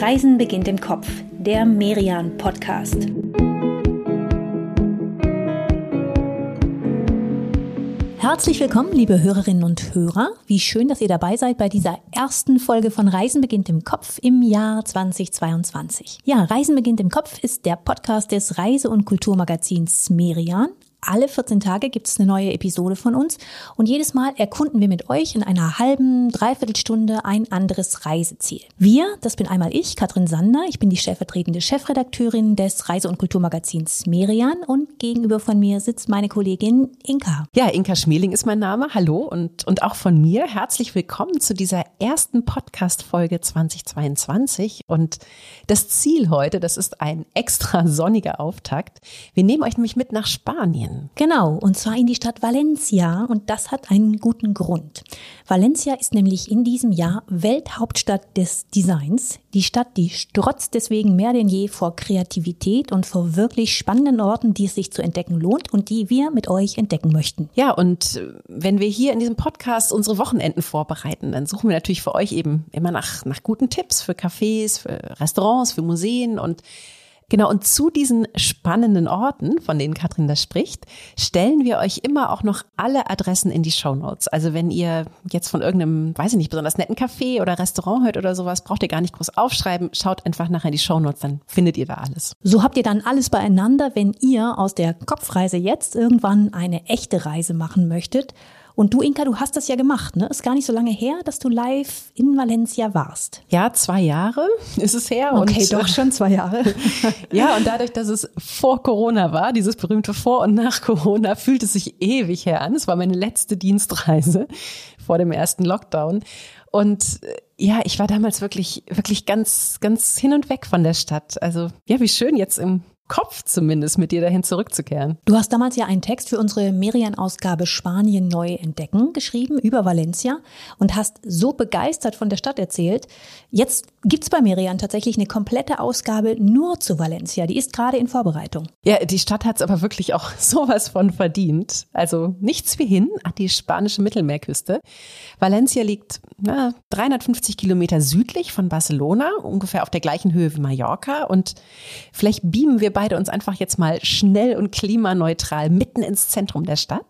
Reisen beginnt im Kopf, der Merian Podcast. Herzlich willkommen, liebe Hörerinnen und Hörer. Wie schön, dass ihr dabei seid bei dieser ersten Folge von Reisen beginnt im Kopf im Jahr 2022. Ja, Reisen beginnt im Kopf ist der Podcast des Reise- und Kulturmagazins Merian alle 14 Tage gibt es eine neue Episode von uns und jedes Mal erkunden wir mit euch in einer halben, dreiviertel Stunde ein anderes Reiseziel. Wir, das bin einmal ich, Katrin Sander, ich bin die stellvertretende Chefredakteurin des Reise- und Kulturmagazins Merian und gegenüber von mir sitzt meine Kollegin Inka. Ja, Inka Schmeling ist mein Name. Hallo und, und auch von mir herzlich willkommen zu dieser ersten Podcast-Folge 2022 und das Ziel heute, das ist ein extra sonniger Auftakt. Wir nehmen euch nämlich mit nach Spanien. Spanien. Genau, und zwar in die Stadt Valencia und das hat einen guten Grund. Valencia ist nämlich in diesem Jahr Welthauptstadt des Designs. Die Stadt, die strotzt deswegen mehr denn je vor Kreativität und vor wirklich spannenden Orten, die es sich zu entdecken lohnt und die wir mit euch entdecken möchten. Ja, und äh, wenn wir hier in diesem Podcast unsere Wochenenden vorbereiten, dann suchen wir natürlich für euch eben immer nach, nach guten Tipps für Cafés, für Restaurants, für Museen und Genau, und zu diesen spannenden Orten, von denen Katrin da spricht, stellen wir euch immer auch noch alle Adressen in die Show Notes. Also wenn ihr jetzt von irgendeinem, weiß ich nicht, besonders netten Café oder Restaurant hört oder sowas, braucht ihr gar nicht groß aufschreiben. Schaut einfach nachher in die Show Notes, dann findet ihr da alles. So habt ihr dann alles beieinander, wenn ihr aus der Kopfreise jetzt irgendwann eine echte Reise machen möchtet und du, Inka, du hast das ja gemacht, ne? Ist gar nicht so lange her, dass du live in Valencia warst. Ja, zwei Jahre ist es her. Okay, und, doch schon zwei Jahre. ja, und dadurch, dass es vor Corona war, dieses berühmte Vor- und nach Corona, fühlt es sich ewig her an. Es war meine letzte Dienstreise vor dem ersten Lockdown. Und äh, ja, ich war damals wirklich, wirklich ganz, ganz hin und weg von der Stadt. Also, ja, wie schön jetzt im Kopf zumindest mit dir dahin zurückzukehren. Du hast damals ja einen Text für unsere Merian-Ausgabe Spanien neu entdecken geschrieben über Valencia und hast so begeistert von der Stadt erzählt. Jetzt gibt's bei Merian tatsächlich eine komplette Ausgabe nur zu Valencia. Die ist gerade in Vorbereitung. Ja, die Stadt hat's aber wirklich auch sowas von verdient. Also nichts wie hin an die spanische Mittelmeerküste. Valencia liegt na, 350 Kilometer südlich von Barcelona, ungefähr auf der gleichen Höhe wie Mallorca. Und vielleicht beamen wir beide uns einfach jetzt mal schnell und klimaneutral mitten ins Zentrum der Stadt.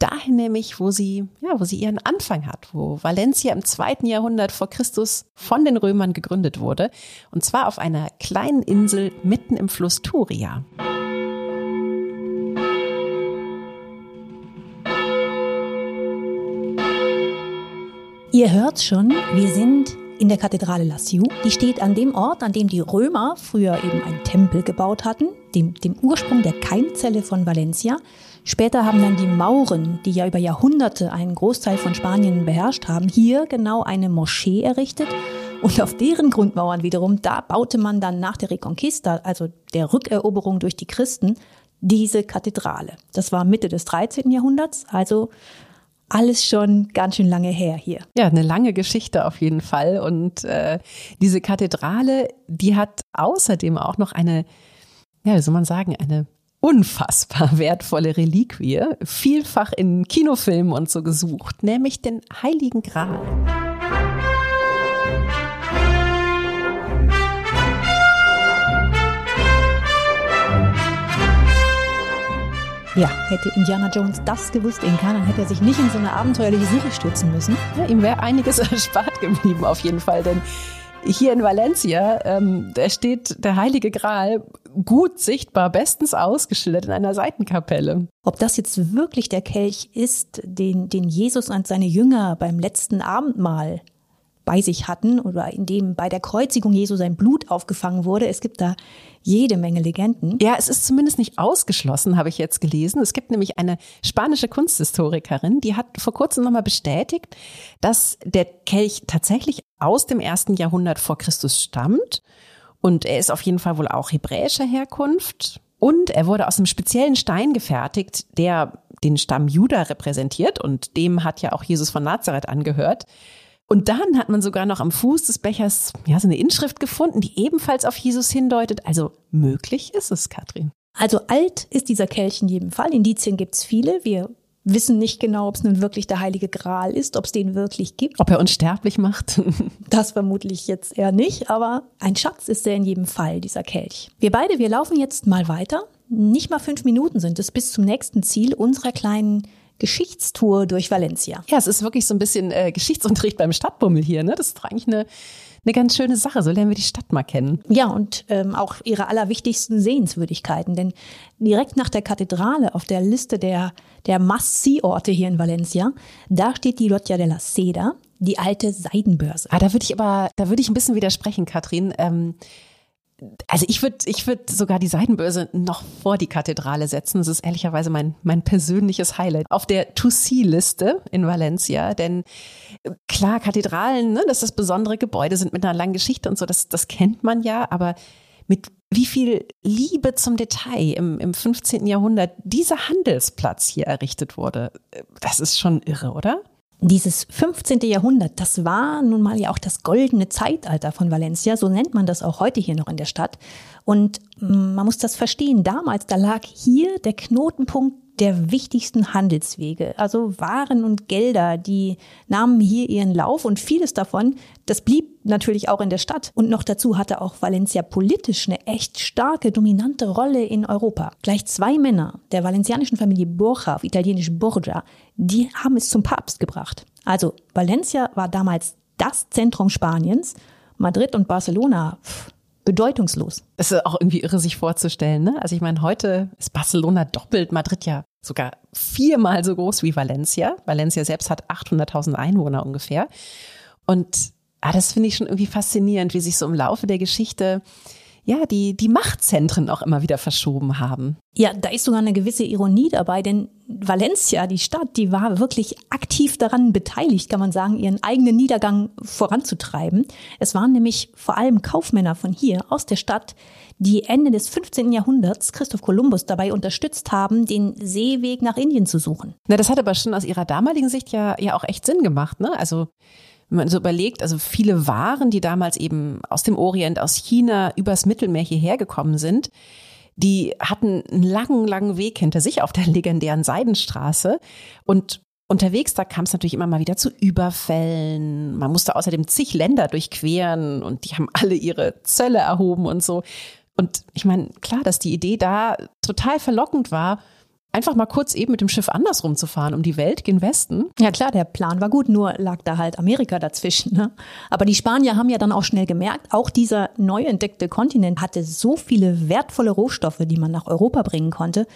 Dahin nämlich, wo sie, ja, wo sie ihren Anfang hat, wo Valencia im zweiten Jahrhundert vor Christus von den Römern gegründet wurde. Und zwar auf einer kleinen Insel mitten im Fluss Turia. Ihr hört schon, wir sind in der Kathedrale La Siu. Die steht an dem Ort, an dem die Römer früher eben einen Tempel gebaut hatten, dem, dem Ursprung der Keimzelle von Valencia. Später haben dann die Mauren, die ja über Jahrhunderte einen Großteil von Spanien beherrscht haben, hier genau eine Moschee errichtet. Und auf deren Grundmauern wiederum, da baute man dann nach der Reconquista, also der Rückeroberung durch die Christen, diese Kathedrale. Das war Mitte des 13. Jahrhunderts, also alles schon ganz schön lange her hier. Ja, eine lange Geschichte auf jeden Fall. Und äh, diese Kathedrale, die hat außerdem auch noch eine, ja, wie soll man sagen, eine unfassbar wertvolle Reliquie, vielfach in Kinofilmen und so gesucht, nämlich den Heiligen Gral. Ja, hätte Indiana Jones das gewusst, Inka, dann hätte er sich nicht in so eine abenteuerliche Suche stürzen müssen. Ja, ihm wäre einiges erspart geblieben auf jeden Fall, denn hier in Valencia, ähm, da steht der Heilige Gral gut sichtbar, bestens ausgeschildert in einer Seitenkapelle. Ob das jetzt wirklich der Kelch ist, den, den Jesus und seine Jünger beim letzten Abendmahl bei sich hatten oder in dem bei der Kreuzigung Jesu sein Blut aufgefangen wurde. Es gibt da jede Menge Legenden. Ja, es ist zumindest nicht ausgeschlossen, habe ich jetzt gelesen. Es gibt nämlich eine spanische Kunsthistorikerin, die hat vor kurzem nochmal bestätigt, dass der Kelch tatsächlich aus dem ersten Jahrhundert vor Christus stammt. Und er ist auf jeden Fall wohl auch hebräischer Herkunft. Und er wurde aus einem speziellen Stein gefertigt, der den Stamm Juda repräsentiert. Und dem hat ja auch Jesus von Nazareth angehört. Und dann hat man sogar noch am Fuß des Bechers ja so eine Inschrift gefunden, die ebenfalls auf Jesus hindeutet. Also möglich ist es, Katrin. Also alt ist dieser Kelch in jedem Fall. Indizien gibt's viele. Wir wissen nicht genau, ob es nun wirklich der heilige Gral ist, ob es den wirklich gibt. Ob er uns sterblich macht? das vermutlich jetzt eher nicht, aber ein Schatz ist er in jedem Fall, dieser Kelch. Wir beide, wir laufen jetzt mal weiter. Nicht mal fünf Minuten sind es bis zum nächsten Ziel unserer kleinen Geschichtstour durch Valencia. Ja, es ist wirklich so ein bisschen äh, Geschichtsunterricht beim Stadtbummel hier. Ne? Das ist eigentlich eine, eine ganz schöne Sache. So lernen wir die Stadt mal kennen. Ja, und ähm, auch ihre allerwichtigsten Sehenswürdigkeiten. Denn direkt nach der Kathedrale auf der Liste der, der Must-See-Orte hier in Valencia, da steht die Loggia de la Seda, die alte Seidenbörse. Ah, da würde ich aber, da würde ich ein bisschen widersprechen, Katrin. Ähm, also ich würde ich würd sogar die Seidenbörse noch vor die Kathedrale setzen. Das ist ehrlicherweise mein, mein persönliches Highlight auf der To-See-Liste in Valencia. Denn äh, klar, Kathedralen, ne, dass das besondere Gebäude sind mit einer langen Geschichte und so, das, das kennt man ja. Aber mit wie viel Liebe zum Detail im, im 15. Jahrhundert dieser Handelsplatz hier errichtet wurde, äh, das ist schon irre, oder? Dieses 15. Jahrhundert, das war nun mal ja auch das goldene Zeitalter von Valencia, so nennt man das auch heute hier noch in der Stadt. Und mm, man muss das verstehen, damals, da lag hier der Knotenpunkt der wichtigsten Handelswege. Also Waren und Gelder, die nahmen hier ihren Lauf und vieles davon, das blieb natürlich auch in der Stadt. Und noch dazu hatte auch Valencia politisch eine echt starke, dominante Rolle in Europa. Gleich zwei Männer der valencianischen Familie Borja, auf italienisch Borgia, die haben es zum Papst gebracht. Also Valencia war damals das Zentrum Spaniens. Madrid und Barcelona, pff, bedeutungslos. Es ist auch irgendwie irre, sich vorzustellen. Ne? Also ich meine, heute ist Barcelona doppelt, Madrid ja sogar viermal so groß wie Valencia. Valencia selbst hat 800.000 Einwohner ungefähr. Und ah, das finde ich schon irgendwie faszinierend, wie sich so im Laufe der Geschichte ja, die, die Machtzentren auch immer wieder verschoben haben. Ja, da ist sogar eine gewisse Ironie dabei, denn Valencia, die Stadt, die war wirklich aktiv daran beteiligt, kann man sagen, ihren eigenen Niedergang voranzutreiben. Es waren nämlich vor allem Kaufmänner von hier aus der Stadt, die Ende des 15. Jahrhunderts Christoph Kolumbus dabei unterstützt haben, den Seeweg nach Indien zu suchen. Na, das hat aber schon aus ihrer damaligen Sicht ja, ja auch echt Sinn gemacht, ne? Also, wenn man so überlegt, also viele Waren, die damals eben aus dem Orient, aus China übers Mittelmeer hierher gekommen sind, die hatten einen langen, langen Weg hinter sich auf der legendären Seidenstraße und Unterwegs, da kam es natürlich immer mal wieder zu Überfällen. Man musste außerdem zig Länder durchqueren und die haben alle ihre Zölle erhoben und so. Und ich meine, klar, dass die Idee da total verlockend war, einfach mal kurz eben mit dem Schiff andersrum zu fahren, um die Welt gen Westen. Ja klar, der Plan war gut, nur lag da halt Amerika dazwischen. Ne? Aber die Spanier haben ja dann auch schnell gemerkt, auch dieser neu entdeckte Kontinent hatte so viele wertvolle Rohstoffe, die man nach Europa bringen konnte,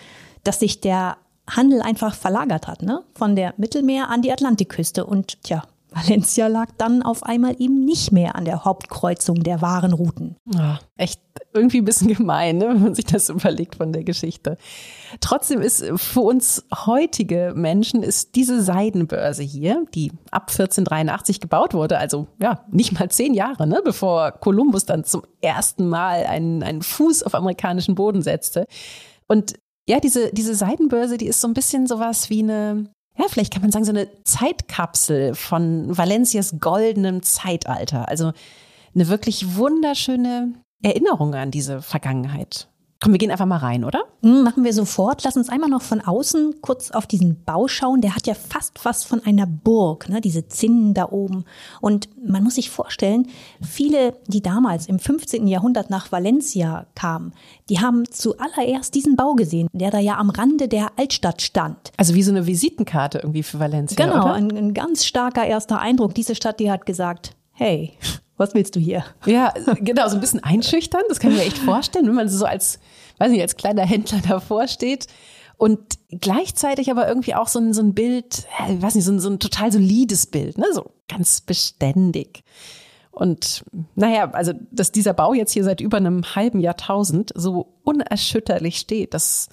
dass sich der Handel einfach verlagert hat, ne? Von der Mittelmeer an die Atlantikküste. Und tja, Valencia lag dann auf einmal eben nicht mehr an der Hauptkreuzung der wahren Routen. Ja, echt irgendwie ein bisschen gemein, ne, wenn man sich das überlegt von der Geschichte. Trotzdem ist für uns heutige Menschen ist diese Seidenbörse hier, die ab 1483 gebaut wurde, also ja, nicht mal zehn Jahre, ne, bevor Kolumbus dann zum ersten Mal einen, einen Fuß auf amerikanischen Boden setzte. Und ja, diese, diese Seidenbörse, die ist so ein bisschen sowas wie eine, ja, vielleicht kann man sagen, so eine Zeitkapsel von Valencias goldenem Zeitalter. Also eine wirklich wunderschöne Erinnerung an diese Vergangenheit. Komm, wir gehen einfach mal rein, oder? Mhm, machen wir sofort. Lass uns einmal noch von außen kurz auf diesen Bau schauen. Der hat ja fast was von einer Burg, ne? diese Zinnen da oben. Und man muss sich vorstellen, viele, die damals im 15. Jahrhundert nach Valencia kamen, die haben zuallererst diesen Bau gesehen, der da ja am Rande der Altstadt stand. Also wie so eine Visitenkarte irgendwie für Valencia. Genau, oder? Ein, ein ganz starker erster Eindruck. Diese Stadt, die hat gesagt, hey, was willst du hier? Ja, genau, so ein bisschen einschüchtern, das kann ich mir echt vorstellen, wenn man so als, weiß nicht, als kleiner Händler davor steht. Und gleichzeitig aber irgendwie auch so ein, so ein Bild, ich weiß nicht, so ein, so ein total solides Bild, ne? so ganz beständig. Und naja, also, dass dieser Bau jetzt hier seit über einem halben Jahrtausend so unerschütterlich steht, das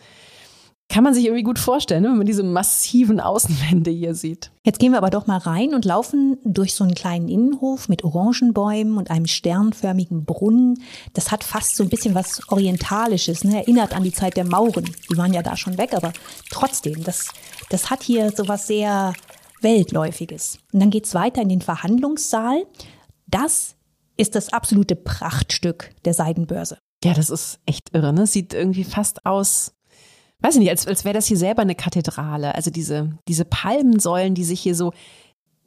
kann man sich irgendwie gut vorstellen, ne, wenn man diese massiven Außenwände hier sieht. Jetzt gehen wir aber doch mal rein und laufen durch so einen kleinen Innenhof mit Orangenbäumen und einem sternförmigen Brunnen. Das hat fast so ein bisschen was Orientalisches, ne? erinnert an die Zeit der Mauren. Die waren ja da schon weg, aber trotzdem, das, das hat hier so was sehr Weltläufiges. Und dann geht's weiter in den Verhandlungssaal. Das ist das absolute Prachtstück der Seidenbörse. Ja, das ist echt irre. Ne? Sieht irgendwie fast aus weiß ich nicht, als, als wäre das hier selber eine Kathedrale. Also diese, diese Palmensäulen, die sich hier so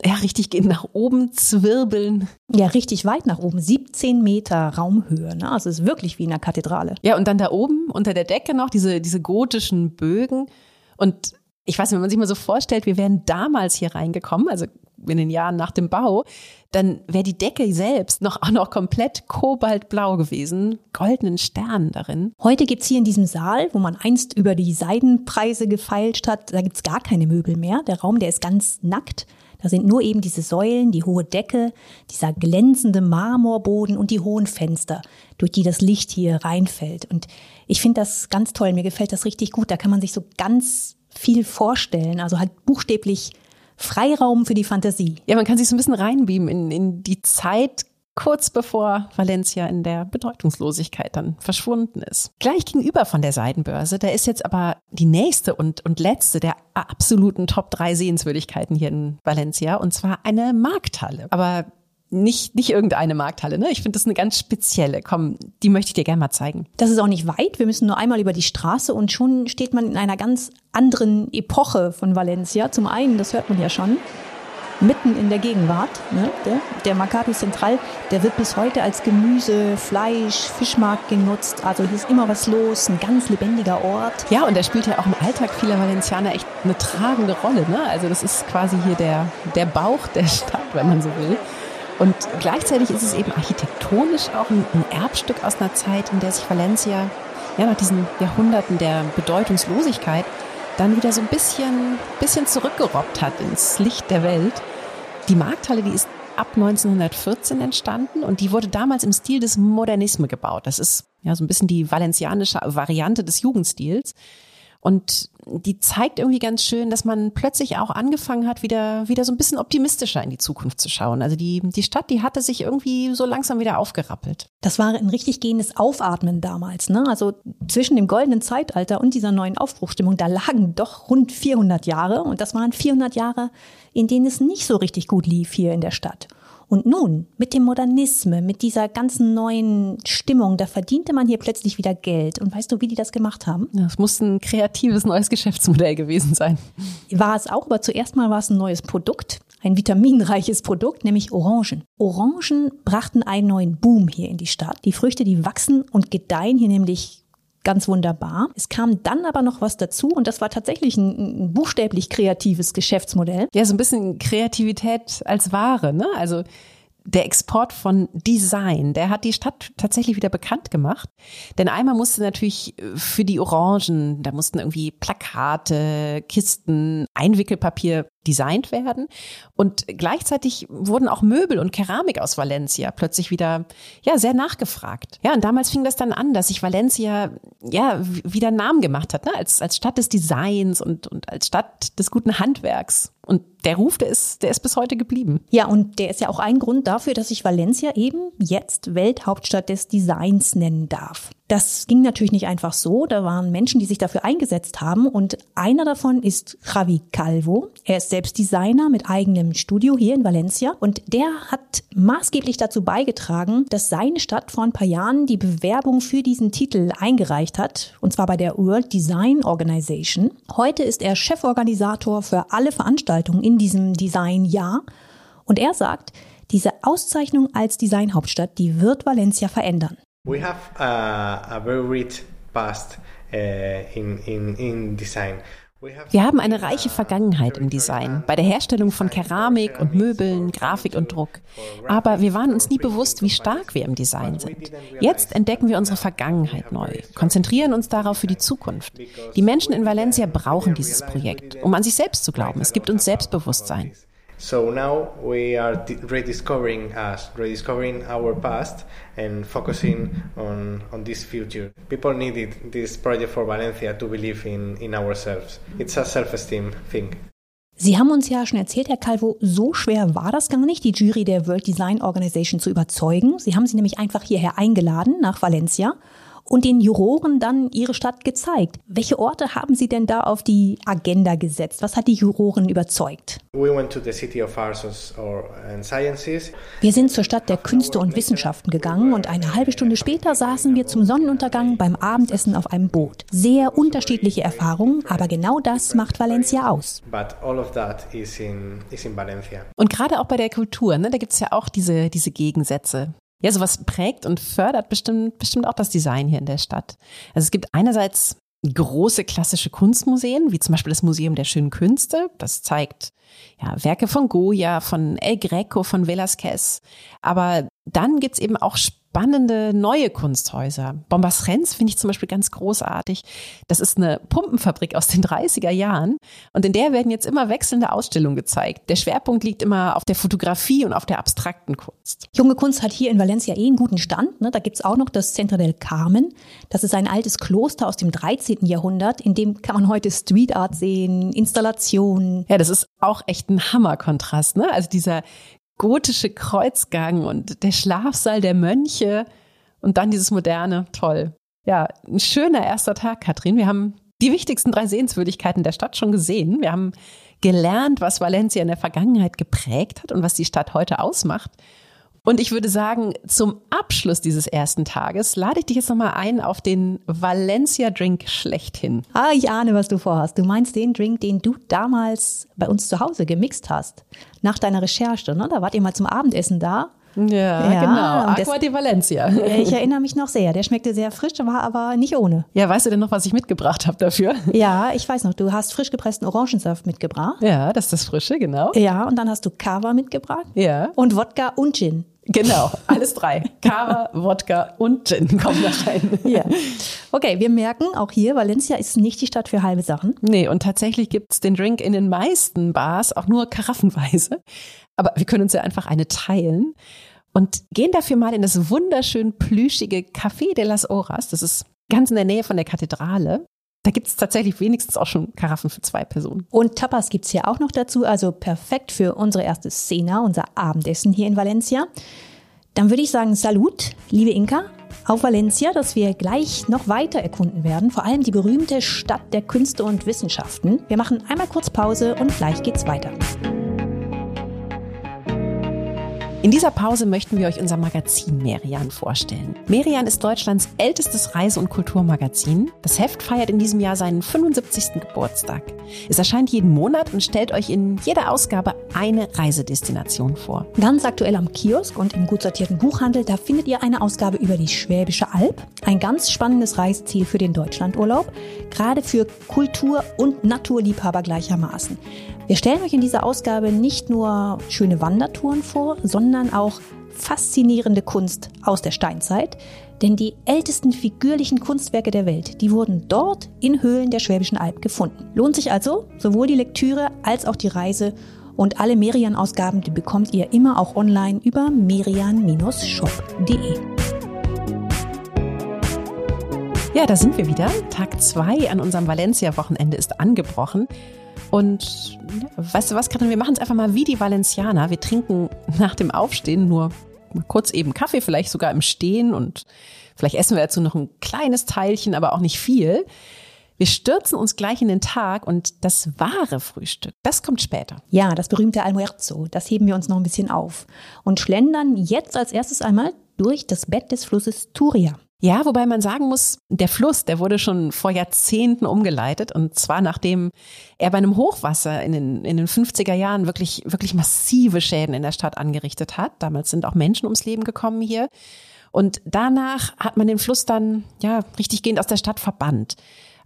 ja, richtig gehen nach oben zwirbeln. Ja, richtig weit nach oben. 17 Meter Raumhöhe. Ne? Also es ist wirklich wie in einer Kathedrale. Ja, und dann da oben unter der Decke noch diese, diese gotischen Bögen. Und ich weiß nicht, wenn man sich mal so vorstellt, wir wären damals hier reingekommen, also in den Jahren nach dem Bau, dann wäre die Decke selbst noch auch noch komplett kobaltblau gewesen, goldenen Sternen darin. Heute gibt's hier in diesem Saal, wo man einst über die Seidenpreise gefeilscht hat, da gibt's gar keine Möbel mehr. Der Raum, der ist ganz nackt. Da sind nur eben diese Säulen, die hohe Decke, dieser glänzende Marmorboden und die hohen Fenster, durch die das Licht hier reinfällt. Und ich finde das ganz toll. Mir gefällt das richtig gut. Da kann man sich so ganz viel vorstellen. Also halt buchstäblich Freiraum für die Fantasie. Ja, man kann sich so ein bisschen reinbeamen in, in die Zeit kurz bevor Valencia in der Bedeutungslosigkeit dann verschwunden ist. Gleich gegenüber von der Seidenbörse, da ist jetzt aber die nächste und, und letzte der absoluten Top 3 Sehenswürdigkeiten hier in Valencia und zwar eine Markthalle. Aber nicht, nicht irgendeine Markthalle, ne? Ich finde das eine ganz spezielle. Komm, die möchte ich dir gerne mal zeigen. Das ist auch nicht weit. Wir müssen nur einmal über die Straße und schon steht man in einer ganz anderen Epoche von Valencia. Zum einen, das hört man ja schon, mitten in der Gegenwart. Ne? Der, der Mercato Central, der wird bis heute als Gemüse, Fleisch, Fischmarkt genutzt. Also hier ist immer was los, ein ganz lebendiger Ort. Ja, und der spielt ja auch im Alltag vieler Valencianer echt eine tragende Rolle. Ne? Also das ist quasi hier der, der Bauch der Stadt, wenn man so will. Und gleichzeitig ist es eben architektonisch auch ein, Erbstück aus einer Zeit, in der sich Valencia ja nach diesen Jahrhunderten der Bedeutungslosigkeit dann wieder so ein bisschen, bisschen zurückgerobbt hat ins Licht der Welt. Die Markthalle, die ist ab 1914 entstanden und die wurde damals im Stil des Modernisme gebaut. Das ist ja so ein bisschen die valencianische Variante des Jugendstils. Und die zeigt irgendwie ganz schön, dass man plötzlich auch angefangen hat, wieder, wieder so ein bisschen optimistischer in die Zukunft zu schauen. Also die, die Stadt, die hatte sich irgendwie so langsam wieder aufgerappelt. Das war ein richtig gehendes Aufatmen damals. Ne? Also zwischen dem goldenen Zeitalter und dieser neuen Aufbruchstimmung, da lagen doch rund 400 Jahre. Und das waren 400 Jahre, in denen es nicht so richtig gut lief hier in der Stadt. Und nun, mit dem Modernisme, mit dieser ganzen neuen Stimmung, da verdiente man hier plötzlich wieder Geld. Und weißt du, wie die das gemacht haben? Das muss ein kreatives neues Geschäftsmodell gewesen sein. War es auch, aber zuerst mal war es ein neues Produkt, ein vitaminreiches Produkt, nämlich Orangen. Orangen brachten einen neuen Boom hier in die Stadt. Die Früchte, die wachsen und gedeihen hier nämlich ganz wunderbar. Es kam dann aber noch was dazu und das war tatsächlich ein, ein buchstäblich kreatives Geschäftsmodell. Ja, so ein bisschen Kreativität als Ware, ne? Also der Export von Design, der hat die Stadt tatsächlich wieder bekannt gemacht. Denn einmal musste natürlich für die Orangen, da mussten irgendwie Plakate, Kisten, Einwickelpapier designt werden. Und gleichzeitig wurden auch Möbel und Keramik aus Valencia plötzlich wieder, ja, sehr nachgefragt. Ja, und damals fing das dann an, dass sich Valencia, ja, wieder einen Namen gemacht hat, ne? als, als Stadt des Designs und, und als Stadt des guten Handwerks. Und der Ruf, der ist, der ist bis heute geblieben. Ja, und der ist ja auch ein Grund dafür, dass sich Valencia eben jetzt Welthauptstadt des Designs nennen darf. Das ging natürlich nicht einfach so. Da waren Menschen, die sich dafür eingesetzt haben. Und einer davon ist Javi Calvo. Er ist selbst Designer mit eigenem Studio hier in Valencia. Und der hat maßgeblich dazu beigetragen, dass seine Stadt vor ein paar Jahren die Bewerbung für diesen Titel eingereicht hat. Und zwar bei der World Design Organization. Heute ist er Cheforganisator für alle Veranstaltungen in diesem Designjahr. Und er sagt, diese Auszeichnung als Designhauptstadt, die wird Valencia verändern. We have a, a very rich past uh, in, in, in design. Wir haben eine reiche Vergangenheit im Design, bei der Herstellung von Keramik und Möbeln, Grafik und Druck. Aber wir waren uns nie bewusst, wie stark wir im Design sind. Jetzt entdecken wir unsere Vergangenheit neu, konzentrieren uns darauf für die Zukunft. Die Menschen in Valencia brauchen dieses Projekt, um an sich selbst zu glauben. Es gibt uns Selbstbewusstsein. So now we are rediscovering us, rediscovering our past and focusing on, on this future. People needed this project for Valencia to believe in, in ourselves. It's a self-esteem thing. Sie haben uns ja schon erzählt, Herr Calvo, so schwer war das gar nicht, die Jury der World Design Organization zu überzeugen. Sie haben sie nämlich einfach hierher eingeladen nach Valencia und den Juroren dann ihre Stadt gezeigt. Welche Orte haben Sie denn da auf die Agenda gesetzt? Was hat die Juroren überzeugt? Wir sind zur Stadt der Künste und Wissenschaften gegangen und eine halbe Stunde später saßen wir zum Sonnenuntergang beim Abendessen auf einem Boot. Sehr unterschiedliche Erfahrungen, aber genau das macht Valencia aus. Und gerade auch bei der Kultur, ne, da gibt es ja auch diese, diese Gegensätze. Ja, sowas prägt und fördert bestimmt, bestimmt auch das Design hier in der Stadt. Also es gibt einerseits große klassische Kunstmuseen, wie zum Beispiel das Museum der schönen Künste. Das zeigt ja, Werke von Goya, von El Greco, von Velázquez. Aber dann gibt's eben auch spannende neue Kunsthäuser. Bombas Renz finde ich zum Beispiel ganz großartig. Das ist eine Pumpenfabrik aus den 30er Jahren und in der werden jetzt immer wechselnde Ausstellungen gezeigt. Der Schwerpunkt liegt immer auf der Fotografie und auf der abstrakten Kunst. Junge Kunst hat hier in Valencia eh einen guten Stand. Ne? Da gibt's auch noch das Centro del Carmen. Das ist ein altes Kloster aus dem 13. Jahrhundert. In dem kann man heute Street Art sehen, Installationen. Ja, das ist auch echt ein Hammerkontrast. Ne? Also dieser gotische Kreuzgang und der Schlafsaal der Mönche und dann dieses moderne, toll. Ja, ein schöner erster Tag, Katrin. Wir haben die wichtigsten drei Sehenswürdigkeiten der Stadt schon gesehen. Wir haben gelernt, was Valencia in der Vergangenheit geprägt hat und was die Stadt heute ausmacht. Und ich würde sagen, zum Abschluss dieses ersten Tages lade ich dich jetzt nochmal ein auf den Valencia Drink schlechthin. Ah, ich ahne, was du vorhast. Du meinst den Drink, den du damals bei uns zu Hause gemixt hast. Nach deiner Recherche, ne? Da wart ihr mal zum Abendessen da. Ja, ja, genau. Aqua de Valencia. Ich erinnere mich noch sehr. Der schmeckte sehr frisch, war aber nicht ohne. Ja, weißt du denn noch, was ich mitgebracht habe dafür? Ja, ich weiß noch. Du hast frisch gepressten Orangensaft mitgebracht. Ja, das ist das Frische, genau. Ja, und dann hast du Kava mitgebracht. Ja. Und Wodka und Gin. Genau, alles drei. Kava, Wodka und Gin kommen da rein. Ja. Okay, wir merken auch hier, Valencia ist nicht die Stadt für halbe Sachen. Nee, und tatsächlich gibt's den Drink in den meisten Bars auch nur karaffenweise. Aber wir können uns ja einfach eine teilen und gehen dafür mal in das wunderschön plüschige Café de las Horas. Das ist ganz in der Nähe von der Kathedrale. Da gibt es tatsächlich wenigstens auch schon Karaffen für zwei Personen. Und Tapas gibt es hier auch noch dazu, also perfekt für unsere erste Szene, unser Abendessen hier in Valencia. Dann würde ich sagen, Salut, liebe Inka, auf Valencia, dass wir gleich noch weiter erkunden werden, vor allem die berühmte Stadt der Künste und Wissenschaften. Wir machen einmal kurz Pause und gleich geht's weiter. In dieser Pause möchten wir euch unser Magazin Merian vorstellen. Merian ist Deutschlands ältestes Reise- und Kulturmagazin. Das Heft feiert in diesem Jahr seinen 75. Geburtstag. Es erscheint jeden Monat und stellt euch in jeder Ausgabe eine Reisedestination vor. Ganz aktuell am Kiosk und im gut sortierten Buchhandel, da findet ihr eine Ausgabe über die Schwäbische Alb. Ein ganz spannendes Reiseziel für den Deutschlandurlaub, gerade für Kultur- und Naturliebhaber gleichermaßen. Wir stellen euch in dieser Ausgabe nicht nur schöne Wandertouren vor, sondern auch faszinierende Kunst aus der Steinzeit. Denn die ältesten figürlichen Kunstwerke der Welt, die wurden dort in Höhlen der Schwäbischen Alb gefunden. Lohnt sich also sowohl die Lektüre als auch die Reise und alle Merian-Ausgaben, die bekommt ihr immer auch online über merian-shop.de. Ja, da sind wir wieder. Tag zwei an unserem Valencia-Wochenende ist angebrochen. Und weißt du was, Katrin, wir machen es einfach mal wie die Valencianer. Wir trinken nach dem Aufstehen nur kurz eben Kaffee, vielleicht sogar im Stehen und vielleicht essen wir dazu noch ein kleines Teilchen, aber auch nicht viel. Wir stürzen uns gleich in den Tag und das wahre Frühstück, das kommt später. Ja, das berühmte Almuerzo, das heben wir uns noch ein bisschen auf und schlendern jetzt als erstes einmal durch das Bett des Flusses Turia. Ja, wobei man sagen muss, der Fluss, der wurde schon vor Jahrzehnten umgeleitet und zwar nachdem er bei einem Hochwasser in den, in den 50er Jahren wirklich, wirklich massive Schäden in der Stadt angerichtet hat. Damals sind auch Menschen ums Leben gekommen hier. Und danach hat man den Fluss dann, ja, richtiggehend aus der Stadt verbannt.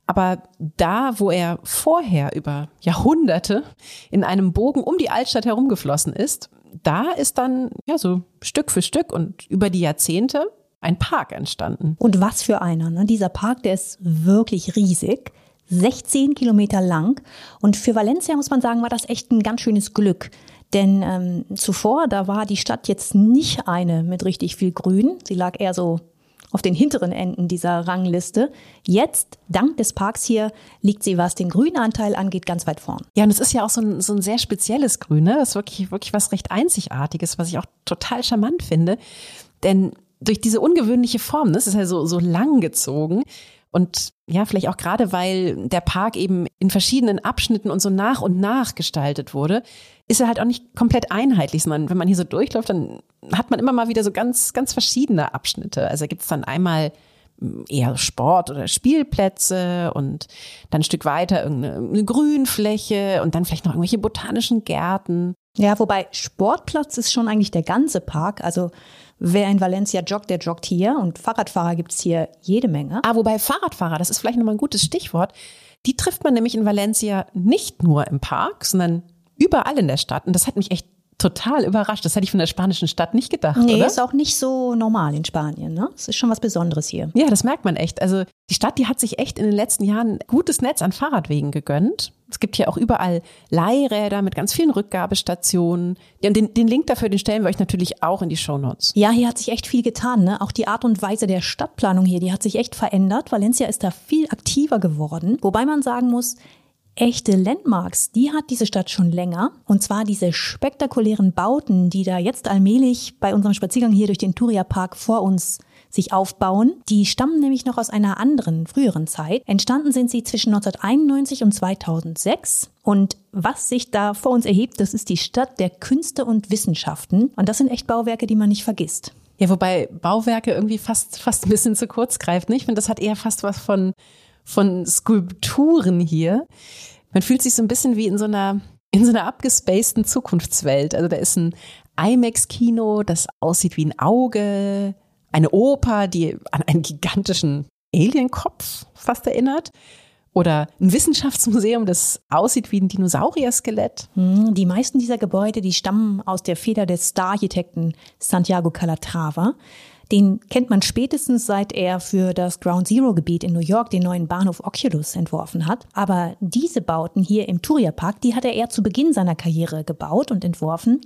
Aber da, wo er vorher über Jahrhunderte in einem Bogen um die Altstadt herumgeflossen ist, da ist dann, ja, so Stück für Stück und über die Jahrzehnte ein Park entstanden. Und was für einer. Ne? Dieser Park, der ist wirklich riesig. 16 Kilometer lang. Und für Valencia muss man sagen, war das echt ein ganz schönes Glück. Denn ähm, zuvor, da war die Stadt jetzt nicht eine mit richtig viel Grün. Sie lag eher so auf den hinteren Enden dieser Rangliste. Jetzt, dank des Parks hier, liegt sie, was den Grünanteil angeht, ganz weit vorn. Ja, und es ist ja auch so ein, so ein sehr spezielles Grün. Ne? Das ist wirklich, wirklich was recht Einzigartiges, was ich auch total charmant finde. Denn durch diese ungewöhnliche Form, das ist ja so, so lang gezogen. Und ja, vielleicht auch gerade, weil der Park eben in verschiedenen Abschnitten und so nach und nach gestaltet wurde, ist er halt auch nicht komplett einheitlich, sondern wenn man hier so durchläuft, dann hat man immer mal wieder so ganz, ganz verschiedene Abschnitte. Also gibt es dann einmal eher Sport- oder Spielplätze und dann ein Stück weiter irgendeine Grünfläche und dann vielleicht noch irgendwelche botanischen Gärten. Ja, wobei Sportplatz ist schon eigentlich der ganze Park. Also wer in Valencia joggt, der joggt hier und Fahrradfahrer gibt's hier jede Menge. Ah, wobei Fahrradfahrer, das ist vielleicht nochmal ein gutes Stichwort, die trifft man nämlich in Valencia nicht nur im Park, sondern überall in der Stadt. Und das hat mich echt total überrascht. Das hätte ich von der spanischen Stadt nicht gedacht. Nee, oder? ist auch nicht so normal in Spanien. Ne? Es ist schon was Besonderes hier. Ja, das merkt man echt. Also die Stadt, die hat sich echt in den letzten Jahren ein gutes Netz an Fahrradwegen gegönnt. Es gibt hier auch überall Leihräder mit ganz vielen Rückgabestationen. Ja, den, den Link dafür, den stellen wir euch natürlich auch in die Shownotes. Ja, hier hat sich echt viel getan. Ne? Auch die Art und Weise der Stadtplanung hier, die hat sich echt verändert. Valencia ist da viel aktiver geworden. Wobei man sagen muss, echte Landmarks, die hat diese Stadt schon länger. Und zwar diese spektakulären Bauten, die da jetzt allmählich bei unserem Spaziergang hier durch den Turia Park vor uns sich aufbauen. Die stammen nämlich noch aus einer anderen, früheren Zeit. Entstanden sind sie zwischen 1991 und 2006. Und was sich da vor uns erhebt, das ist die Stadt der Künste und Wissenschaften. Und das sind echt Bauwerke, die man nicht vergisst. Ja, wobei Bauwerke irgendwie fast, fast ein bisschen zu kurz greift. Ne? Ich finde, das hat eher fast was von, von Skulpturen hier. Man fühlt sich so ein bisschen wie in so einer, in so einer abgespaceden Zukunftswelt. Also da ist ein IMAX-Kino, das aussieht wie ein Auge, eine Oper, die an einen gigantischen Alienkopf fast erinnert. Oder ein Wissenschaftsmuseum, das aussieht wie ein Dinosaurier-Skelett. Hm, die meisten dieser Gebäude, die stammen aus der Feder des Star-Architekten Santiago Calatrava. Den kennt man spätestens seit er für das Ground Zero Gebiet in New York den neuen Bahnhof Oculus entworfen hat. Aber diese Bauten hier im Turia Park, die hat er eher zu Beginn seiner Karriere gebaut und entworfen.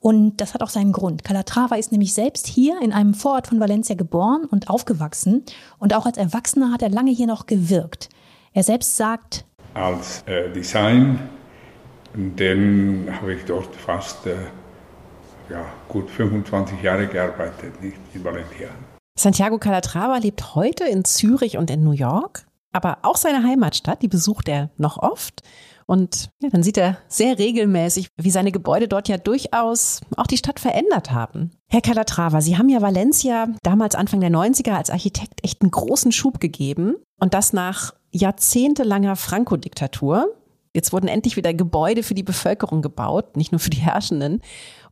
Und das hat auch seinen Grund. Calatrava ist nämlich selbst hier in einem Vorort von Valencia geboren und aufgewachsen. Und auch als Erwachsener hat er lange hier noch gewirkt. Er selbst sagt, als äh, Design, dann habe ich dort fast äh, ja, gut 25 Jahre gearbeitet, nicht in Valencia. Santiago Calatrava lebt heute in Zürich und in New York, aber auch seine Heimatstadt, die besucht er noch oft. Und ja, dann sieht er sehr regelmäßig, wie seine Gebäude dort ja durchaus auch die Stadt verändert haben. Herr Calatrava, Sie haben ja Valencia damals Anfang der 90er als Architekt echt einen großen Schub gegeben. Und das nach jahrzehntelanger Franco-Diktatur. Jetzt wurden endlich wieder Gebäude für die Bevölkerung gebaut, nicht nur für die Herrschenden.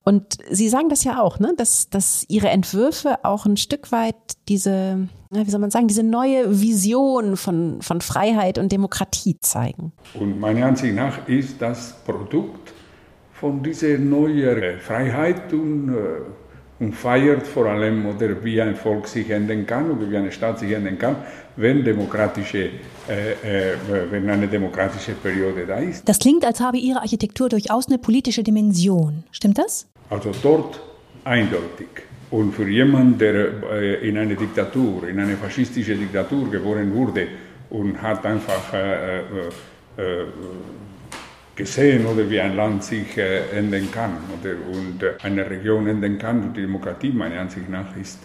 Und Sie sagen das ja auch, ne? dass, dass Ihre Entwürfe auch ein Stück weit diese, wie soll man sagen, diese neue Vision von, von Freiheit und Demokratie zeigen. Und meiner Ansicht nach ist das Produkt von dieser neuen Freiheit und, äh, und feiert vor allem, oder wie ein Volk sich ändern kann oder wie eine Stadt sich ändern kann, wenn, demokratische, äh, äh, wenn eine demokratische Periode da ist. Das klingt, als habe Ihre Architektur durchaus eine politische Dimension. Stimmt das? Also dort eindeutig. Und für jemanden, der äh, in eine Diktatur, in eine faschistische Diktatur geboren wurde und hat einfach äh, äh, äh gesehen, oder wie ein Land sich äh, ändern kann oder, und äh, eine Region ändern kann, die Demokratie meiner Ansicht nach ist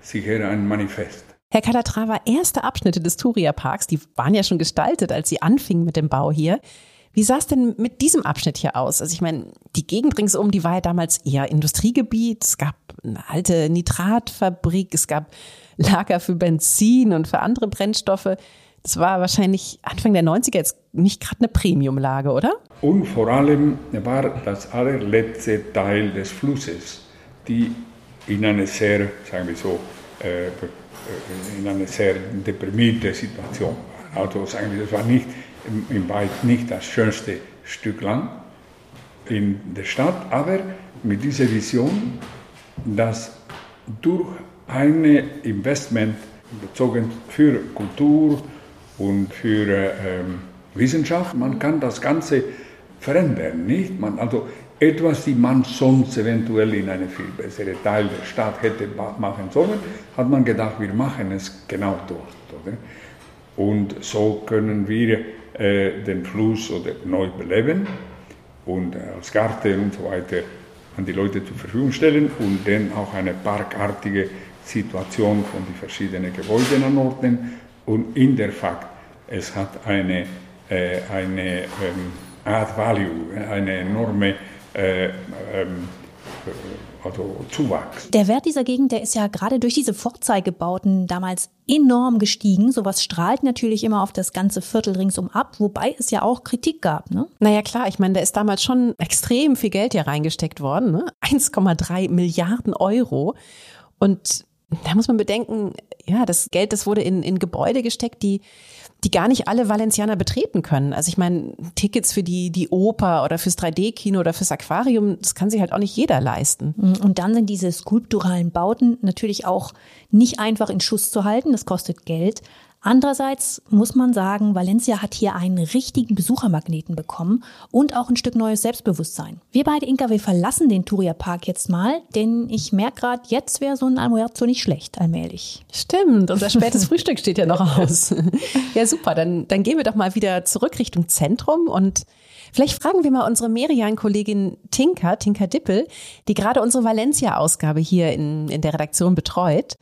sicher ein Manifest. Herr Calatrava, erste Abschnitte des Turia Parks, die waren ja schon gestaltet, als Sie anfingen mit dem Bau hier. Wie sah es denn mit diesem Abschnitt hier aus? Also ich meine, die Gegend ringsum, die war ja damals eher Industriegebiet. Es gab eine alte Nitratfabrik, es gab Lager für Benzin und für andere Brennstoffe. Das war wahrscheinlich Anfang der 90er jetzt nicht gerade eine Premiumlage, oder? Und vor allem war das allerletzte Teil des Flusses, die in eine sehr, sagen wir so, äh, in eine sehr deprimierte Situation war. Also sagen wir, das war nicht im Wald nicht das schönste Stück Land in der Stadt, aber mit dieser Vision, dass durch ein Investment bezogen für Kultur und für ähm, Wissenschaft, man kann das Ganze verändern, nicht? Man, also etwas, die man sonst eventuell in einem viel besseren Teil der Stadt hätte machen sollen, hat man gedacht, wir machen es genau dort. Oder? Und so können wir äh, den Fluss oder neu beleben und äh, als Garten und so weiter an die Leute zur Verfügung stellen und dann auch eine parkartige Situation von den verschiedenen Gebäuden anordnen und in der Fakt, es hat eine, äh, eine ähm, Add Value, eine enorme äh, ähm, also Zuwachs. Der Wert dieser Gegend, der ist ja gerade durch diese Vorzeigebauten damals enorm gestiegen. Sowas strahlt natürlich immer auf das ganze Viertel ringsum ab, wobei es ja auch Kritik gab. Ne? Naja klar, ich meine, da ist damals schon extrem viel Geld hier reingesteckt worden. Ne? 1,3 Milliarden Euro. Und da muss man bedenken, ja, das Geld, das wurde in, in Gebäude gesteckt, die die gar nicht alle Valencianer betreten können. Also ich meine, Tickets für die, die Oper oder fürs 3D-Kino oder fürs Aquarium, das kann sich halt auch nicht jeder leisten. Mhm. Und dann sind diese skulpturalen Bauten natürlich auch nicht einfach in Schuss zu halten. Das kostet Geld. Andererseits muss man sagen, Valencia hat hier einen richtigen Besuchermagneten bekommen und auch ein Stück neues Selbstbewusstsein. Wir beide, Inka, wir verlassen den Turia Park jetzt mal, denn ich merke gerade, jetzt wäre so ein Almuerzo nicht schlecht, allmählich. Stimmt, unser spätes Frühstück steht ja noch aus. ja, super, dann, dann gehen wir doch mal wieder zurück Richtung Zentrum und Vielleicht fragen wir mal unsere Merian-Kollegin Tinka, Tinka Dippel, die gerade unsere Valencia-Ausgabe hier in, in der Redaktion betreut.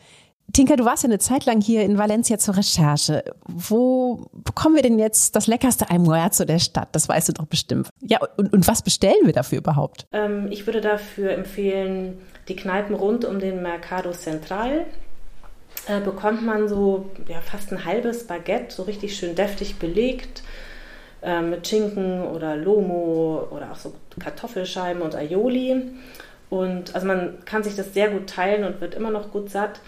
Tinka, du warst ja eine Zeit lang hier in Valencia zur Recherche. Wo bekommen wir denn jetzt das leckerste Almuerzo der Stadt? Das weißt du doch bestimmt. Ja, und, und was bestellen wir dafür überhaupt? Ähm, ich würde dafür empfehlen, die Kneipen rund um den Mercado Central. Äh, bekommt man so ja, fast ein halbes Baguette, so richtig schön deftig belegt, äh, mit Schinken oder Lomo oder auch so Kartoffelscheiben und Aioli. Und also man kann sich das sehr gut teilen und wird immer noch gut satt.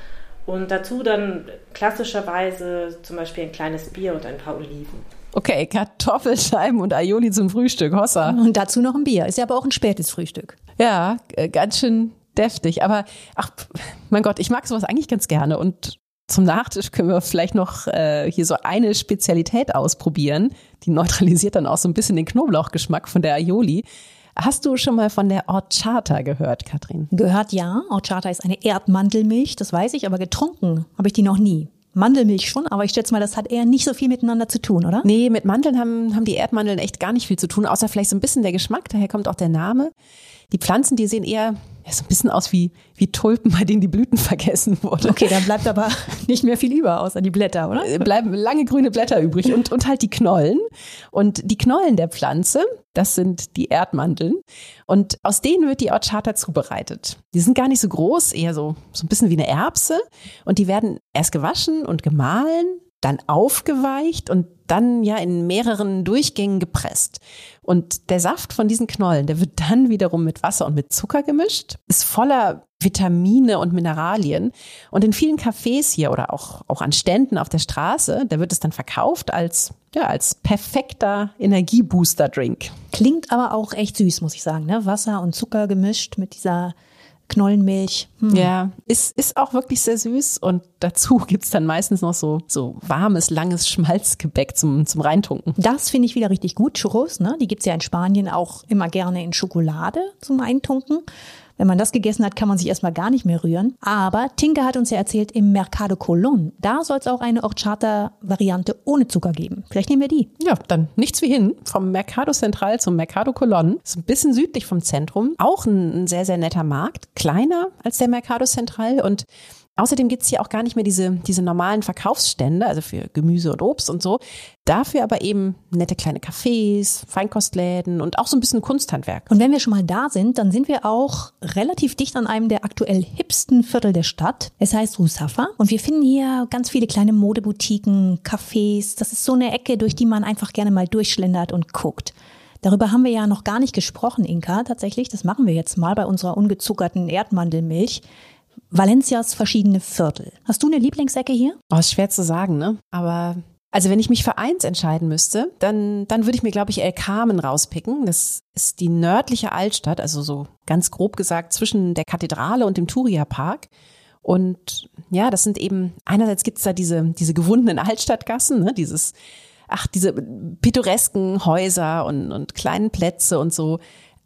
Und dazu dann klassischerweise zum Beispiel ein kleines Bier und ein paar Oliven. Okay, Kartoffelscheiben und Aioli zum Frühstück, Hossa. Und dazu noch ein Bier. Ist ja aber auch ein spätes Frühstück. Ja, äh, ganz schön deftig. Aber ach, mein Gott, ich mag sowas eigentlich ganz gerne. Und zum Nachtisch können wir vielleicht noch äh, hier so eine Spezialität ausprobieren. Die neutralisiert dann auch so ein bisschen den Knoblauchgeschmack von der Aioli. Hast du schon mal von der Orchata gehört, Katrin? Gehört ja. Orchata ist eine Erdmandelmilch, das weiß ich, aber getrunken habe ich die noch nie. Mandelmilch schon, aber ich schätze mal, das hat eher nicht so viel miteinander zu tun, oder? Nee, mit Mandeln haben, haben die Erdmandeln echt gar nicht viel zu tun, außer vielleicht so ein bisschen der Geschmack, daher kommt auch der Name. Die Pflanzen, die sehen eher ja, so ein bisschen aus wie, wie Tulpen, bei denen die Blüten vergessen wurden. Okay, dann bleibt aber nicht mehr viel über, außer die Blätter, oder? Äh, bleiben lange grüne Blätter übrig und, und halt die Knollen. Und die Knollen der Pflanze, das sind die Erdmandeln. Und aus denen wird die Orchata zubereitet. Die sind gar nicht so groß, eher so, so ein bisschen wie eine Erbse. Und die werden erst gewaschen und gemahlen, dann aufgeweicht und dann ja in mehreren Durchgängen gepresst. Und der Saft von diesen Knollen, der wird dann wiederum mit Wasser und mit Zucker gemischt, ist voller Vitamine und Mineralien. Und in vielen Cafés hier oder auch, auch an Ständen auf der Straße, da wird es dann verkauft als, ja, als perfekter Energiebooster-Drink. Klingt aber auch echt süß, muss ich sagen, ne? Wasser und Zucker gemischt mit dieser Knollenmilch. Hm. Ja, ist, ist auch wirklich sehr süß und dazu gibt's dann meistens noch so, so warmes, langes Schmalzgebäck zum, zum Reintunken. Das finde ich wieder richtig gut. Churros, ne? die gibt's ja in Spanien auch immer gerne in Schokolade zum Eintunken. Wenn man das gegessen hat, kann man sich erstmal gar nicht mehr rühren. Aber Tinka hat uns ja erzählt, im Mercado Colón, da soll es auch eine Horchata-Variante ohne Zucker geben. Vielleicht nehmen wir die. Ja, dann nichts wie hin. Vom Mercado Central zum Mercado Colón. Ist ein bisschen südlich vom Zentrum. Auch ein sehr, sehr netter Markt. Kleiner als der Mercado Central und Außerdem gibt's hier auch gar nicht mehr diese, diese normalen Verkaufsstände, also für Gemüse und Obst und so. Dafür aber eben nette kleine Cafés, Feinkostläden und auch so ein bisschen Kunsthandwerk. Und wenn wir schon mal da sind, dann sind wir auch relativ dicht an einem der aktuell hipsten Viertel der Stadt. Es heißt Rusafa und wir finden hier ganz viele kleine Modeboutiquen, Cafés. Das ist so eine Ecke, durch die man einfach gerne mal durchschlendert und guckt. Darüber haben wir ja noch gar nicht gesprochen, Inka, tatsächlich. Das machen wir jetzt mal bei unserer ungezuckerten Erdmandelmilch. Valencias verschiedene Viertel. Hast du eine Lieblingsecke hier? Oh, ist schwer zu sagen, ne? Aber also wenn ich mich für eins entscheiden müsste, dann, dann würde ich mir, glaube ich, El Carmen rauspicken. Das ist die nördliche Altstadt, also so ganz grob gesagt zwischen der Kathedrale und dem Turia Park. Und ja, das sind eben, einerseits gibt's da diese, diese gewundenen Altstadtgassen, ne? dieses, ach, diese pittoresken Häuser und, und kleinen Plätze und so.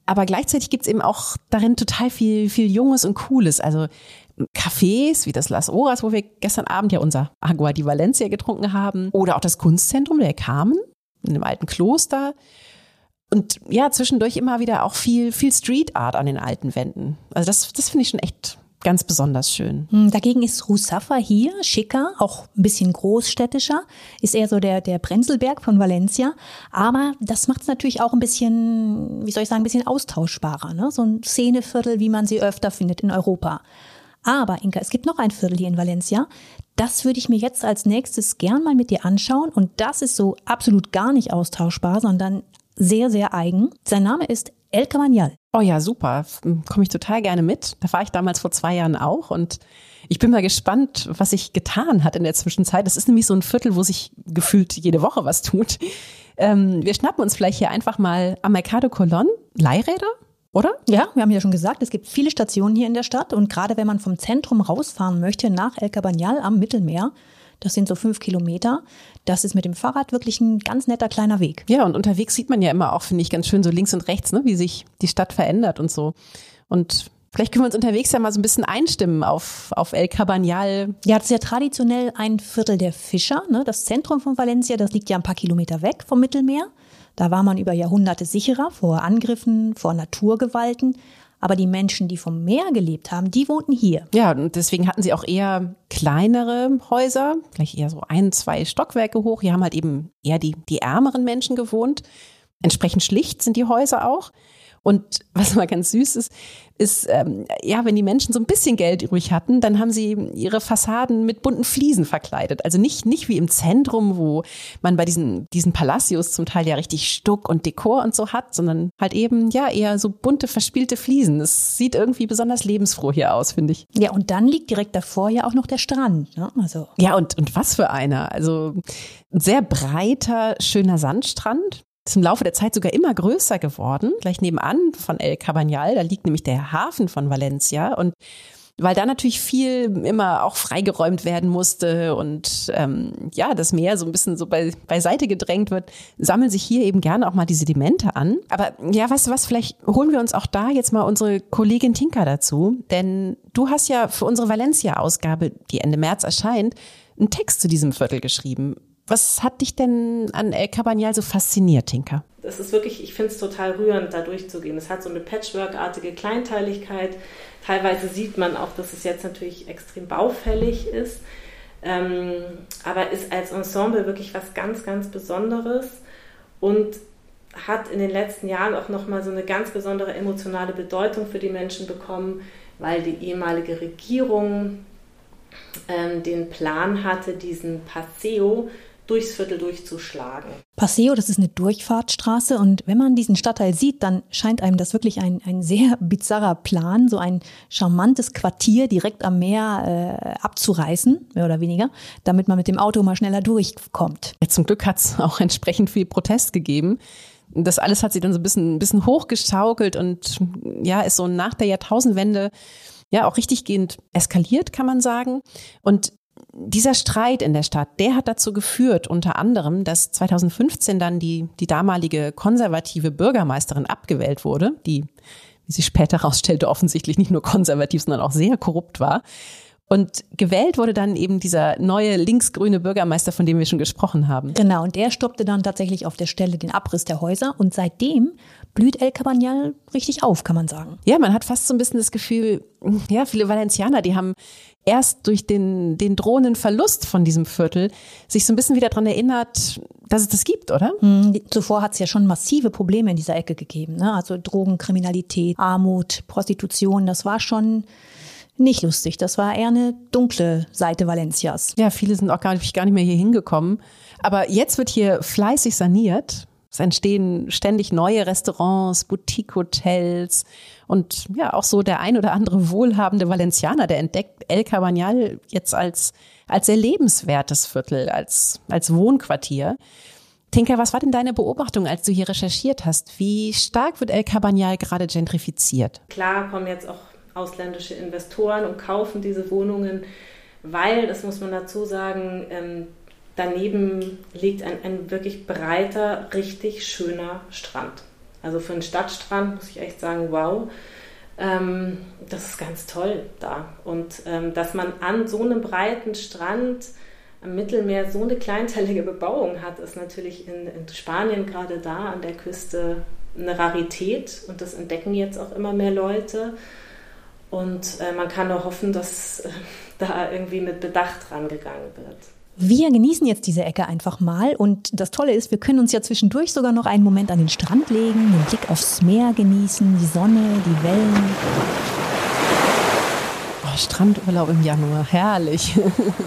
Aber gleichzeitig gibt's eben auch darin total viel, viel Junges und Cooles. Also Cafés wie das Las Horas, wo wir gestern Abend ja unser Agua di Valencia getrunken haben, oder auch das Kunstzentrum der Carmen in dem alten Kloster. Und ja, zwischendurch immer wieder auch viel, viel Street Art an den alten Wänden. Also das, das finde ich schon echt ganz besonders schön. Hm, dagegen ist Rusafa hier schicker, auch ein bisschen großstädtischer, ist eher so der, der Brenzelberg von Valencia. Aber das macht es natürlich auch ein bisschen, wie soll ich sagen, ein bisschen austauschbarer. Ne? So ein Szeneviertel, wie man sie öfter findet in Europa. Aber Inka, es gibt noch ein Viertel hier in Valencia. Das würde ich mir jetzt als nächstes gern mal mit dir anschauen. Und das ist so absolut gar nicht austauschbar, sondern sehr, sehr eigen. Sein Name ist El Cabanyal. Oh ja, super. Komme ich total gerne mit. Da war ich damals vor zwei Jahren auch und ich bin mal gespannt, was sich getan hat in der Zwischenzeit. Das ist nämlich so ein Viertel, wo sich gefühlt jede Woche was tut. Ähm, wir schnappen uns vielleicht hier einfach mal am Mercado Colon Leihräder oder? Ja, wir haben ja schon gesagt, es gibt viele Stationen hier in der Stadt und gerade wenn man vom Zentrum rausfahren möchte nach El Cabanyal am Mittelmeer, das sind so fünf Kilometer. Das ist mit dem Fahrrad wirklich ein ganz netter kleiner Weg. Ja, und unterwegs sieht man ja immer auch, finde ich, ganz schön so links und rechts, ne, wie sich die Stadt verändert und so. Und Vielleicht können wir uns unterwegs ja mal so ein bisschen einstimmen auf, auf El Cabanyal. Ja, das ist ja traditionell ein Viertel der Fischer. Ne? Das Zentrum von Valencia, das liegt ja ein paar Kilometer weg vom Mittelmeer. Da war man über Jahrhunderte sicherer vor Angriffen, vor Naturgewalten. Aber die Menschen, die vom Meer gelebt haben, die wohnten hier. Ja, und deswegen hatten sie auch eher kleinere Häuser, vielleicht eher so ein, zwei Stockwerke hoch. Hier haben halt eben eher die, die ärmeren Menschen gewohnt. Entsprechend schlicht sind die Häuser auch. Und was mal ganz süß ist, ist, ähm, ja, wenn die Menschen so ein bisschen Geld übrig hatten, dann haben sie ihre Fassaden mit bunten Fliesen verkleidet. Also nicht, nicht wie im Zentrum, wo man bei diesen, diesen Palacios zum Teil ja richtig Stuck und Dekor und so hat, sondern halt eben, ja, eher so bunte, verspielte Fliesen. Es sieht irgendwie besonders lebensfroh hier aus, finde ich. Ja, und dann liegt direkt davor ja auch noch der Strand. Ne? Also. Ja, und, und was für einer. Also ein sehr breiter, schöner Sandstrand ist im Laufe der Zeit sogar immer größer geworden. Gleich nebenan von El Cabanyal, da liegt nämlich der Hafen von Valencia und weil da natürlich viel immer auch freigeräumt werden musste und ähm, ja, das Meer so ein bisschen so bei, beiseite gedrängt wird, sammeln sich hier eben gerne auch mal die Sedimente an. Aber ja, weißt du was, vielleicht holen wir uns auch da jetzt mal unsere Kollegin Tinka dazu, denn du hast ja für unsere Valencia-Ausgabe, die Ende März erscheint, einen Text zu diesem Viertel geschrieben. Was hat dich denn an El Cabanyal so fasziniert, Tinka? Das ist wirklich, ich finde es total rührend, da durchzugehen. Es hat so eine Patchwork-artige Kleinteiligkeit. Teilweise sieht man auch, dass es jetzt natürlich extrem baufällig ist, ähm, aber ist als Ensemble wirklich was ganz, ganz Besonderes und hat in den letzten Jahren auch nochmal so eine ganz besondere emotionale Bedeutung für die Menschen bekommen, weil die ehemalige Regierung ähm, den Plan hatte, diesen Paseo durchs Viertel durchzuschlagen. Paseo, das ist eine Durchfahrtsstraße und wenn man diesen Stadtteil sieht, dann scheint einem das wirklich ein, ein sehr bizarrer Plan, so ein charmantes Quartier direkt am Meer äh, abzureißen, mehr oder weniger, damit man mit dem Auto mal schneller durchkommt. Ja, zum Glück hat es auch entsprechend viel Protest gegeben. Das alles hat sich dann so ein bisschen, ein bisschen hochgeschaukelt und ja, ist so nach der Jahrtausendwende ja auch richtiggehend eskaliert, kann man sagen. Und dieser Streit in der Stadt, der hat dazu geführt, unter anderem, dass 2015 dann die, die damalige konservative Bürgermeisterin abgewählt wurde, die, wie sich später herausstellte, offensichtlich nicht nur konservativ, sondern auch sehr korrupt war. Und gewählt wurde dann eben dieser neue linksgrüne Bürgermeister, von dem wir schon gesprochen haben. Genau, und der stoppte dann tatsächlich auf der Stelle den Abriss der Häuser. Und seitdem blüht El Cabanyal richtig auf, kann man sagen. Ja, man hat fast so ein bisschen das Gefühl, ja, viele Valencianer, die haben erst durch den, den drohenden Verlust von diesem Viertel sich so ein bisschen wieder dran erinnert, dass es das gibt, oder? Mhm, zuvor hat es ja schon massive Probleme in dieser Ecke gegeben. Ne? Also Drogenkriminalität, Armut, Prostitution, das war schon nicht lustig. Das war eher eine dunkle Seite Valencias. Ja, viele sind auch gar nicht, gar nicht mehr hier hingekommen. Aber jetzt wird hier fleißig saniert. Es entstehen ständig neue Restaurants, Boutique-Hotels und ja, auch so der ein oder andere wohlhabende Valencianer, der entdeckt El Cabanyal jetzt als, als sehr lebenswertes Viertel, als, als Wohnquartier. Tinker, was war denn deine Beobachtung, als du hier recherchiert hast? Wie stark wird El Cabanyal gerade gentrifiziert? Klar kommen jetzt auch ausländische Investoren und kaufen diese Wohnungen, weil, das muss man dazu sagen, ähm, daneben liegt ein, ein wirklich breiter, richtig schöner Strand. Also für einen Stadtstrand muss ich echt sagen, wow, ähm, das ist ganz toll da. Und ähm, dass man an so einem breiten Strand am Mittelmeer so eine kleinteilige Bebauung hat, ist natürlich in, in Spanien gerade da an der Küste eine Rarität und das entdecken jetzt auch immer mehr Leute. Und äh, man kann nur hoffen, dass äh, da irgendwie mit Bedacht rangegangen wird. Wir genießen jetzt diese Ecke einfach mal und das Tolle ist, wir können uns ja zwischendurch sogar noch einen Moment an den Strand legen, den Blick aufs Meer genießen, die Sonne, die Wellen. Oh, Strandurlaub im Januar, herrlich.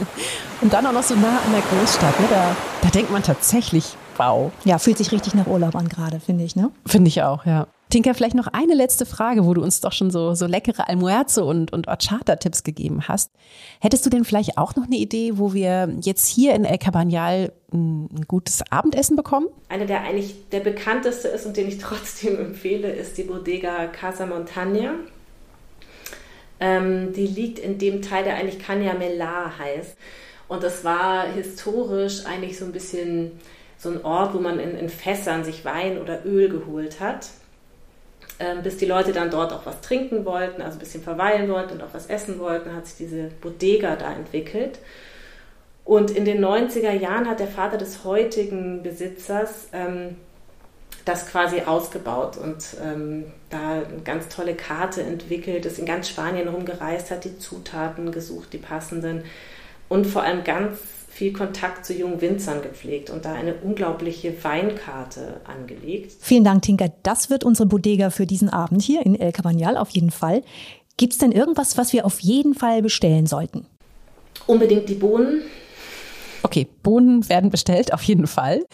und dann auch noch so nah an der Großstadt, ne? da, da denkt man tatsächlich, wow. Ja, fühlt sich richtig nach Urlaub an gerade, finde ich, ne? Finde ich auch, ja. Tinka, vielleicht noch eine letzte Frage, wo du uns doch schon so, so leckere Almuerzo und, und Horchata-Tipps gegeben hast. Hättest du denn vielleicht auch noch eine Idee, wo wir jetzt hier in El Cabanyal ein, gutes Abendessen bekommen? Einer, der eigentlich der bekannteste ist und den ich trotzdem empfehle, ist die Bodega Casa Montagna. Ähm, die liegt in dem Teil, der eigentlich Canyamelar heißt. Und das war historisch eigentlich so ein bisschen so ein Ort, wo man in, in Fässern sich Wein oder Öl geholt hat. Ähm, bis die Leute dann dort auch was trinken wollten, also ein bisschen verweilen wollten und auch was essen wollten, hat sich diese Bodega da entwickelt. Und in den 90er Jahren hat der Vater des heutigen Besitzers ähm, das quasi ausgebaut und ähm, da eine ganz tolle Karte entwickelt, ist in ganz Spanien rumgereist, hat die Zutaten gesucht, die passenden und vor allem ganz viel Kontakt zu jungen Winzern gepflegt und da eine unglaubliche Weinkarte angelegt. Vielen Dank, Tinka. Das wird unsere Bodega für diesen Abend hier in El Cabanyal auf jeden Fall. Gibt es denn irgendwas, was wir auf jeden Fall bestellen sollten? Unbedingt die Bohnen. Okay, Bohnen werden bestellt, auf jeden Fall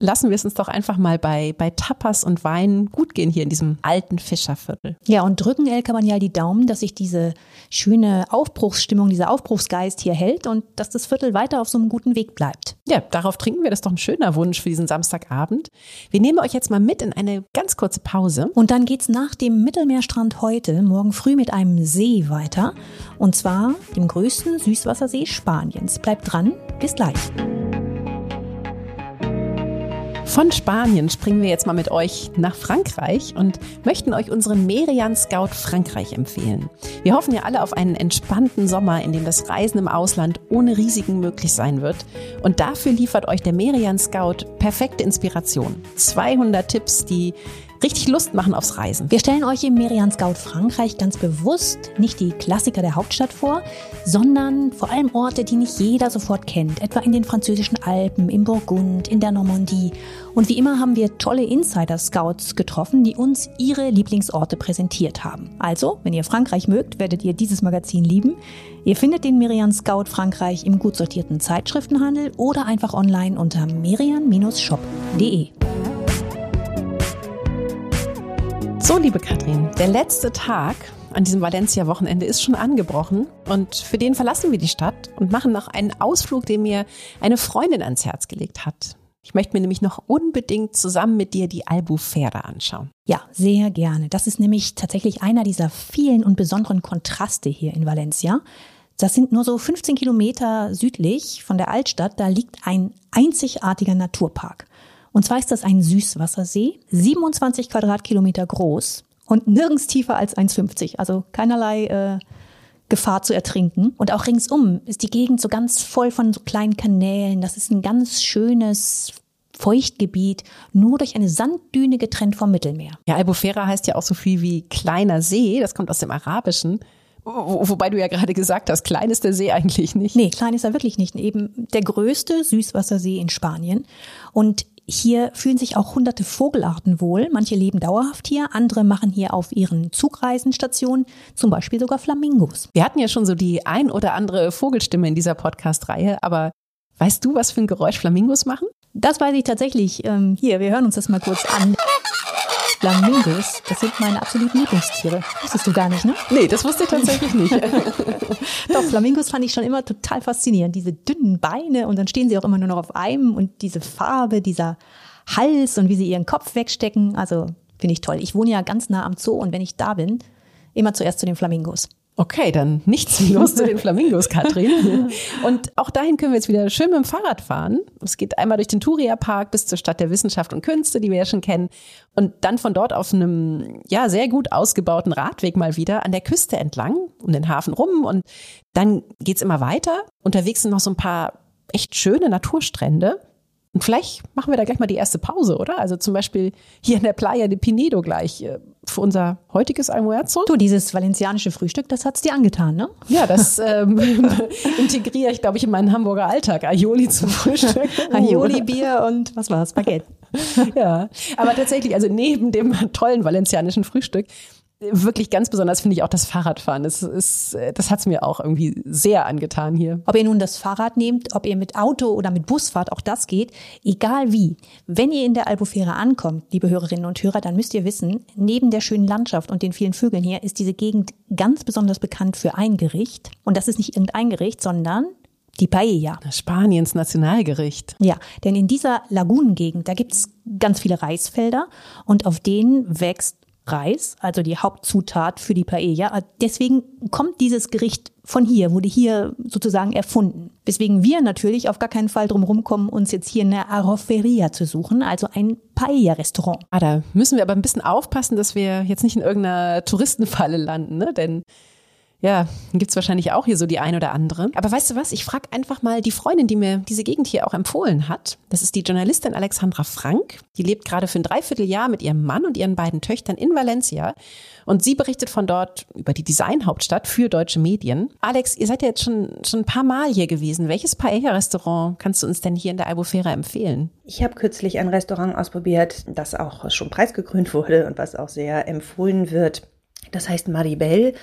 lassen wir es uns doch einfach mal bei, bei Tapas und Wein gut gehen hier in diesem alten Fischerviertel. Ja, und drücken El Cabanyal die Daumen, dass sich diese schöne Aufbruchsstimmung, dieser Aufbruchsgeist hier hält und dass das Viertel weiter auf so einem guten Weg bleibt. Ja, darauf trinken wir. Das ist doch ein schöner Wunsch für diesen Samstagabend. Wir nehmen euch jetzt mal mit in eine ganz kurze Pause. Und dann geht's nach dem Mittelmeerstrand heute morgen früh mit einem See weiter. Und zwar dem größten Süßwassersee Spaniens. Bleibt dran. Bis gleich. Von Spanien springen wir jetzt mal mit euch nach Frankreich und möchten euch unseren Merian Scout Frankreich empfehlen. Wir hoffen ja alle auf einen entspannten Sommer, in dem das Reisen im Ausland ohne Risiken möglich sein wird. Und dafür liefert euch der Merian Scout perfekte Inspiration. 200 Tipps, die richtig Lust machen aufs Reisen. Wir stellen euch im Merian Scout Frankreich ganz bewusst nicht die Klassiker der Hauptstadt vor, sondern vor allem Orte, die nicht jeder sofort kennt, etwa in den französischen Alpen, im Burgund, in der Normandie. Und wie immer haben wir tolle Insider-Scouts getroffen, die uns ihre Lieblingsorte präsentiert haben. Also, wenn ihr Frankreich mögt, werdet ihr dieses Magazin lieben. Ihr findet den Merian Scout Frankreich im gut sortierten Zeitschriftenhandel oder einfach online unter merian-shop.de. So, liebe Katrin, der letzte Tag an diesem Valencia-Wochenende ist schon angebrochen und für den verlassen wir die Stadt und machen noch einen Ausflug, den mir eine Freundin ans Herz gelegt hat. Ich möchte mir nämlich noch unbedingt zusammen mit dir die Albufera anschauen. Ja, sehr gerne. Das ist nämlich tatsächlich einer dieser vielen und besonderen Kontraste hier in Valencia. Das sind nur so 15 Kilometer südlich von der Altstadt. Da liegt ein einzigartiger Naturpark. Und zwar ist das ein Süßwassersee, 27 Quadratkilometer groß und nirgends tiefer als 1,50. Also keinerlei äh, Gefahr zu ertrinken. Und auch ringsum ist die Gegend so ganz voll von so kleinen Kanälen. Das ist ein ganz schönes Feuchtgebiet, nur durch eine Sanddüne getrennt vom Mittelmeer. Ja, Albufera heißt ja auch so viel wie kleiner See. Das kommt aus dem Arabischen. Wo, wobei du ja gerade gesagt hast, klein ist der See eigentlich nicht. Nee, klein ist er wirklich nicht. Eben der größte Süßwassersee in Spanien. Und hier fühlen sich auch hunderte Vogelarten wohl. Manche leben dauerhaft hier, andere machen hier auf ihren Zugreisen Station, zum Beispiel sogar Flamingos. Wir hatten ja schon so die ein oder andere Vogelstimme in dieser Podcast-Reihe, aber weißt du, was für ein Geräusch Flamingos machen? Das weiß ich tatsächlich. Ähm, hier, wir hören uns das mal kurz an. Flamingos, das sind meine absoluten Lieblingstiere. Wusstest du gar nicht, ne? Nee, das wusste ich tatsächlich nicht. Doch, Flamingos fand ich schon immer total faszinierend. Diese dünnen Beine und dann stehen sie auch immer nur noch auf einem und diese Farbe, dieser Hals und wie sie ihren Kopf wegstecken. Also finde ich toll. Ich wohne ja ganz nah am Zoo und wenn ich da bin, immer zuerst zu den Flamingos. Okay, dann nichts wie los zu den Flamingos, Katrin. Und auch dahin können wir jetzt wieder schön mit dem Fahrrad fahren. Es geht einmal durch den Turia Park bis zur Stadt der Wissenschaft und Künste, die wir ja schon kennen. Und dann von dort auf einem, ja, sehr gut ausgebauten Radweg mal wieder an der Küste entlang, um den Hafen rum. Und dann geht's immer weiter. Unterwegs sind noch so ein paar echt schöne Naturstrände. Und vielleicht machen wir da gleich mal die erste Pause, oder? Also zum Beispiel hier in der Playa de Pinedo gleich äh, für unser heutiges Almuerzo. Du, dieses valencianische Frühstück, das hat's dir angetan, ne? Ja, das ähm, integriere ich, glaube ich, in meinen Hamburger Alltag. Aioli zum Frühstück. Aioli, Bier und was war's? Baguette. ja, aber tatsächlich, also neben dem tollen valencianischen Frühstück wirklich ganz besonders finde ich auch das Fahrradfahren. Das, ist, das hat es mir auch irgendwie sehr angetan hier. Ob ihr nun das Fahrrad nehmt, ob ihr mit Auto oder mit Bus fahrt, auch das geht. Egal wie. Wenn ihr in der Albufera ankommt, liebe Hörerinnen und Hörer, dann müsst ihr wissen, neben der schönen Landschaft und den vielen Vögeln hier ist diese Gegend ganz besonders bekannt für ein Gericht. Und das ist nicht irgendein Gericht, sondern die Paella. Spaniens Nationalgericht. Ja, denn in dieser Lagunengegend, da gibt's ganz viele Reisfelder und auf denen wächst Reis, also die Hauptzutat für die Paella. Deswegen kommt dieses Gericht von hier, wurde hier sozusagen erfunden. Weswegen wir natürlich auf gar keinen Fall drum rumkommen, uns jetzt hier eine Arroferia zu suchen, also ein Paella-Restaurant. Ah, da müssen wir aber ein bisschen aufpassen, dass wir jetzt nicht in irgendeiner Touristenfalle landen, ne? Denn ja, gibt's wahrscheinlich auch hier so die ein oder andere. Aber weißt du was? Ich frage einfach mal die Freundin, die mir diese Gegend hier auch empfohlen hat. Das ist die Journalistin Alexandra Frank. Die lebt gerade für ein Dreivierteljahr mit ihrem Mann und ihren beiden Töchtern in Valencia. Und sie berichtet von dort über die Designhauptstadt für deutsche Medien. Alex, ihr seid ja jetzt schon, schon ein paar Mal hier gewesen. Welches Paella-Restaurant kannst du uns denn hier in der Albufera empfehlen? Ich habe kürzlich ein Restaurant ausprobiert, das auch schon preisgekrönt wurde und was auch sehr empfohlen wird. Das heißt Maribel.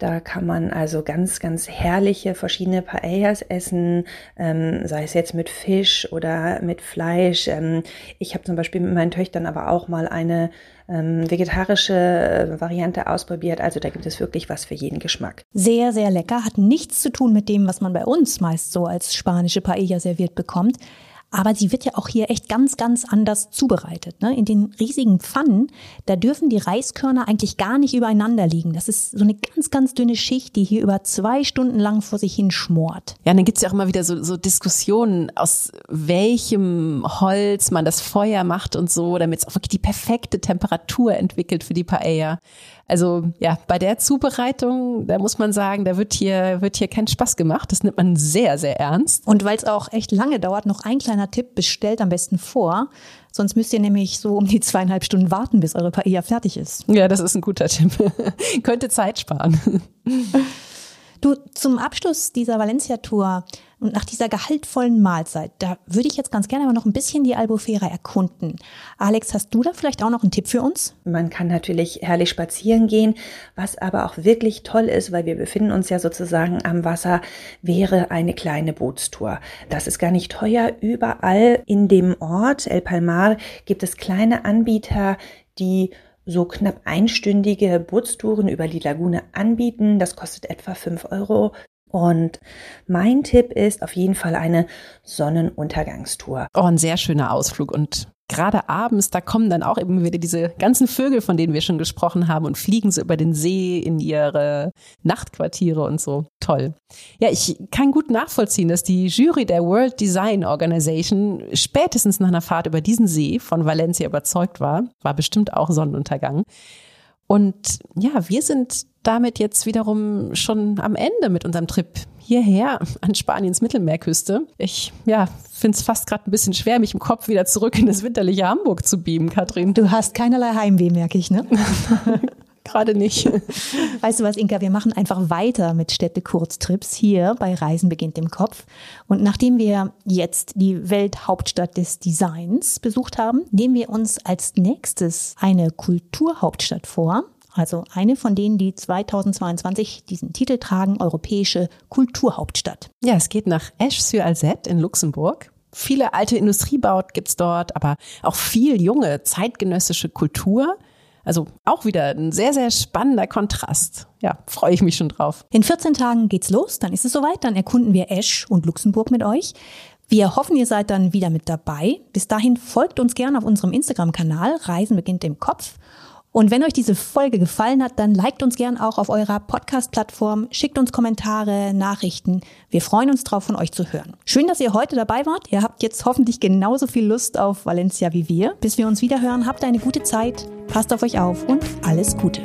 Da kann man also ganz, ganz herrliche verschiedene Paellas essen, ähm, sei es jetzt mit Fisch oder mit Fleisch. Ähm, ich habe zum Beispiel mit meinen Töchtern aber auch mal eine ähm, vegetarische äh, Variante ausprobiert. Also da gibt es wirklich was für jeden Geschmack. Sehr, sehr lecker. Hat nichts zu tun mit dem, was man bei uns meist so als spanische Paella serviert bekommt. Aber sie wird ja auch hier echt ganz, ganz anders zubereitet. Ne? In den riesigen Pfannen, da dürfen die Reiskörner eigentlich gar nicht übereinander liegen. Das ist so eine ganz, ganz dünne Schicht, die hier über zwei Stunden lang vor sich hin schmort. Ja, und dann gibt's ja auch immer wieder so, so Diskussionen, aus welchem Holz man das Feuer macht und so, damit es auch wirklich die perfekte Temperatur entwickelt für die Paella. Also ja, bei der Zubereitung, da muss man sagen, da wird hier, wird hier kein Spaß gemacht. Das nimmt man sehr, sehr ernst. Und weil es auch echt lange dauert, noch ein kleiner Tipp, bestellt am besten vor. Sonst müsst ihr nämlich so um die zweieinhalb Stunden warten, bis eure Paella fertig ist. Ja, das ist ein guter Tipp. Könnte Zeit sparen. Du, zum Abschluss dieser Valencia-Tour und nach dieser gehaltvollen Mahlzeit, da würde ich jetzt ganz gerne aber noch ein bisschen die Albufera erkunden. Alex, hast du da vielleicht auch noch einen Tipp für uns? Man kann natürlich herrlich spazieren gehen, was aber auch wirklich toll ist, weil wir befinden uns ja sozusagen am Wasser, wäre eine kleine Bootstour. Das ist gar nicht teuer. Überall in dem Ort El Palmar gibt es kleine Anbieter, die so knapp einstündige Bootstouren über die Lagune anbieten. Das kostet etwa fünf Euro. Und mein Tipp ist auf jeden Fall eine Sonnenuntergangstour. Oh, ein sehr schöner Ausflug und gerade abends, da kommen dann auch eben wieder diese ganzen Vögel, von denen wir schon gesprochen haben und fliegen so über den See in ihre Nachtquartiere und so. Toll. Ja, ich kann gut nachvollziehen, dass die Jury der World Design Organization spätestens nach einer Fahrt über diesen See von Valencia überzeugt war. War bestimmt auch Sonnenuntergang. Und ja, wir sind damit jetzt wiederum schon am Ende mit unserem Trip hierher an Spaniens Mittelmeerküste. Ich ja, finde es fast gerade ein bisschen schwer, mich im Kopf wieder zurück in das winterliche Hamburg zu beamen, Katrin. Du hast keinerlei Heimweh, merke ich, ne? gerade nicht. Weißt du was, Inka, wir machen einfach weiter mit Städte-Kurztrips hier bei Reisen beginnt im Kopf. Und nachdem wir jetzt die Welthauptstadt des Designs besucht haben, nehmen wir uns als nächstes eine Kulturhauptstadt vor. Also eine von denen, die 2022 diesen Titel tragen, Europäische Kulturhauptstadt. Ja, es geht nach Esch-sur-Alzette in Luxemburg. Viele alte Industriebaut gibt's dort, aber auch viel junge zeitgenössische Kultur. Also auch wieder ein sehr, sehr spannender Kontrast. Ja, freue ich mich schon drauf. In 14 Tagen geht's los, dann ist es soweit, dann erkunden wir Esch und Luxemburg mit euch. Wir hoffen, ihr seid dann wieder mit dabei. Bis dahin folgt uns gerne auf unserem Instagram-Kanal Reisen beginnt im Kopf und wenn euch diese Folge gefallen hat, dann liked uns gern auch auf eurer Podcast-Plattform, schickt uns Kommentare, Nachrichten. Wir freuen uns drauf, von euch zu hören. Schön, dass ihr heute dabei wart. Ihr habt jetzt hoffentlich genauso viel Lust auf Valencia wie wir. Bis wir uns wieder hören, habt eine gute Zeit, passt auf euch auf und alles Gute.